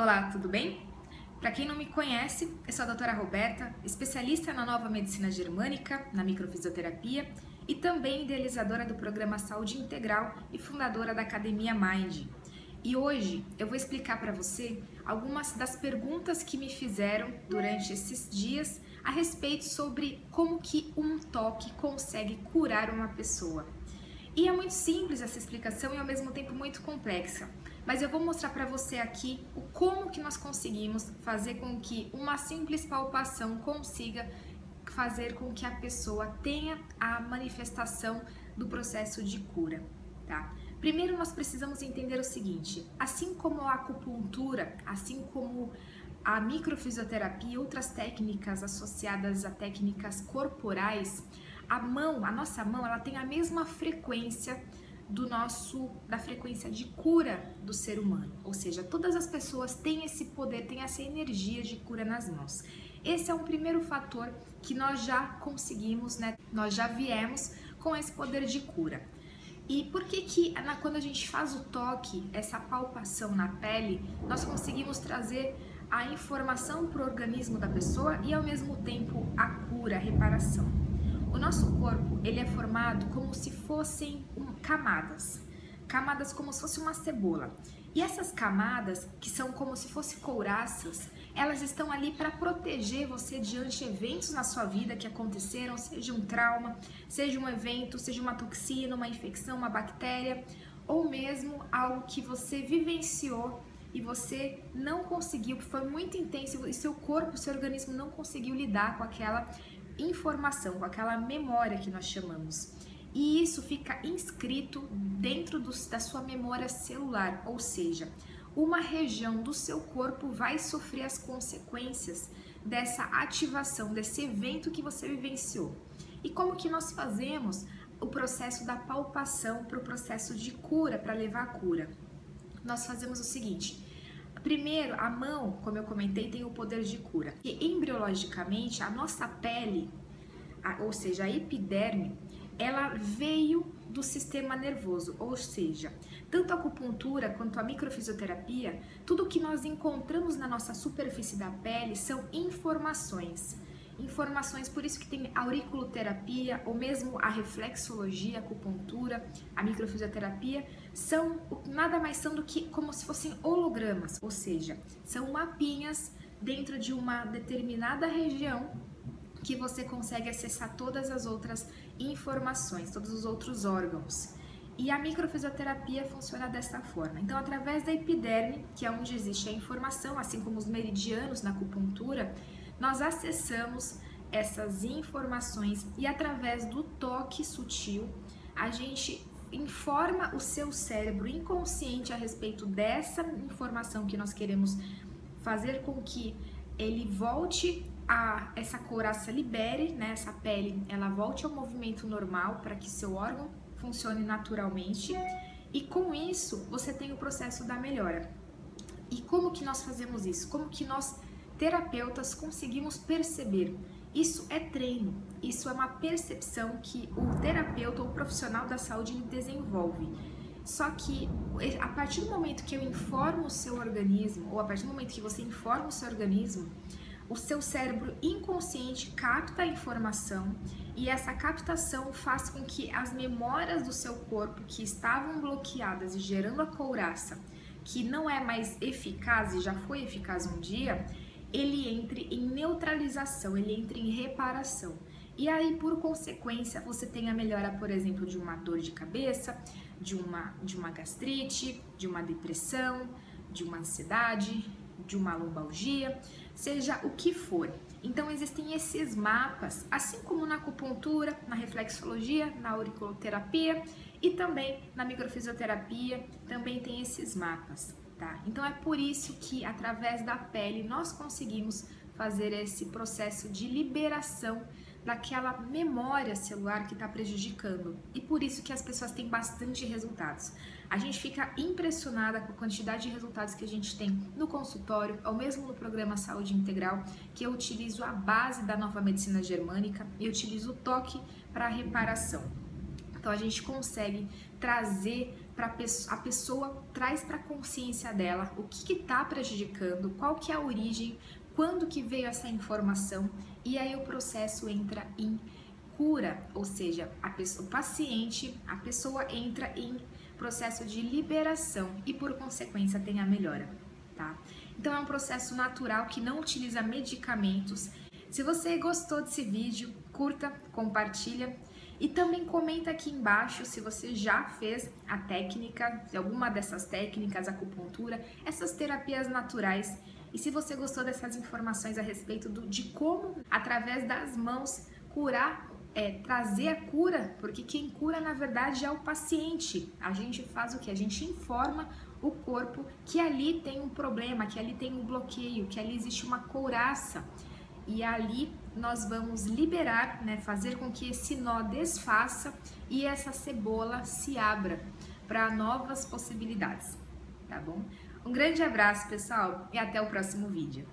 Olá, tudo bem? Para quem não me conhece, eu sou a doutora Roberta, especialista na nova medicina germânica, na microfisioterapia e também idealizadora do programa Saúde Integral e fundadora da Academia Mind. E hoje eu vou explicar para você algumas das perguntas que me fizeram durante esses dias a respeito sobre como que um toque consegue curar uma pessoa. E é muito simples essa explicação e ao mesmo tempo muito complexa. Mas eu vou mostrar para você aqui o como que nós conseguimos fazer com que uma simples palpação consiga fazer com que a pessoa tenha a manifestação do processo de cura, tá? Primeiro nós precisamos entender o seguinte, assim como a acupuntura, assim como a microfisioterapia e outras técnicas associadas a técnicas corporais, a mão, a nossa mão, ela tem a mesma frequência do nosso da frequência de cura do ser humano. Ou seja, todas as pessoas têm esse poder, têm essa energia de cura nas mãos. Esse é um primeiro fator que nós já conseguimos, né? Nós já viemos com esse poder de cura. E por que que quando a gente faz o toque, essa palpação na pele, nós conseguimos trazer a informação para o organismo da pessoa e ao mesmo tempo a cura, a reparação? O nosso corpo, ele é formado como se fossem camadas. Camadas como se fosse uma cebola. E essas camadas, que são como se fossem couraças, elas estão ali para proteger você diante de eventos na sua vida que aconteceram, seja um trauma, seja um evento, seja uma toxina, uma infecção, uma bactéria, ou mesmo algo que você vivenciou e você não conseguiu, foi muito intenso e seu corpo, seu organismo não conseguiu lidar com aquela informação, com aquela memória que nós chamamos. E isso fica inscrito dentro do, da sua memória celular, ou seja, uma região do seu corpo vai sofrer as consequências dessa ativação, desse evento que você vivenciou. E como que nós fazemos o processo da palpação para o processo de cura, para levar a cura? Nós fazemos o seguinte: Primeiro, a mão, como eu comentei, tem o poder de cura. E embriologicamente, a nossa pele, a, ou seja, a epiderme, ela veio do sistema nervoso, ou seja, tanto a acupuntura quanto a microfisioterapia, tudo que nós encontramos na nossa superfície da pele são informações informações, por isso que tem auriculoterapia, ou mesmo a reflexologia, a acupuntura, a microfisioterapia, são nada mais são do que como se fossem hologramas, ou seja, são mapinhas dentro de uma determinada região que você consegue acessar todas as outras informações, todos os outros órgãos. E a microfisioterapia funciona dessa forma. Então, através da epiderme, que é onde existe a informação, assim como os meridianos na acupuntura, nós acessamos essas informações e através do toque sutil a gente informa o seu cérebro inconsciente a respeito dessa informação que nós queremos fazer com que ele volte a essa couraça libere, né, essa pele, ela volte ao movimento normal para que seu órgão funcione naturalmente e com isso você tem o processo da melhora. E como que nós fazemos isso? Como que nós terapeutas conseguimos perceber. Isso é treino, isso é uma percepção que o terapeuta ou profissional da saúde desenvolve. Só que a partir do momento que eu informo o seu organismo, ou a partir do momento que você informa o seu organismo, o seu cérebro inconsciente capta a informação e essa captação faz com que as memórias do seu corpo que estavam bloqueadas e gerando a couraça, que não é mais eficaz e já foi eficaz um dia, ele entre em neutralização, ele entra em reparação. E aí, por consequência, você tem a melhora, por exemplo, de uma dor de cabeça, de uma, de uma gastrite, de uma depressão, de uma ansiedade, de uma lombalgia, seja o que for. Então existem esses mapas, assim como na acupuntura, na reflexologia, na auriculoterapia e também na microfisioterapia, também tem esses mapas tá? Então é por isso que através da pele nós conseguimos fazer esse processo de liberação daquela memória celular que está prejudicando. E por isso que as pessoas têm bastante resultados. A gente fica impressionada com a quantidade de resultados que a gente tem no consultório, ou mesmo no programa Saúde Integral, que eu utilizo a base da nova medicina germânica e utilizo o toque para reparação. Então a gente consegue trazer a pessoa traz para a consciência dela o que está prejudicando, qual que é a origem, quando que veio essa informação e aí o processo entra em cura, ou seja, pessoa, o paciente, a pessoa entra em processo de liberação e por consequência tem a melhora, tá? Então é um processo natural que não utiliza medicamentos. Se você gostou desse vídeo, curta, compartilha e também comenta aqui embaixo se você já fez a técnica, alguma dessas técnicas, acupuntura, essas terapias naturais. E se você gostou dessas informações a respeito do, de como, através das mãos, curar, é, trazer a cura, porque quem cura na verdade é o paciente. A gente faz o que? A gente informa o corpo que ali tem um problema, que ali tem um bloqueio, que ali existe uma couraça e ali nós vamos liberar, né, fazer com que esse nó desfaça e essa cebola se abra para novas possibilidades, tá bom? Um grande abraço, pessoal, e até o próximo vídeo.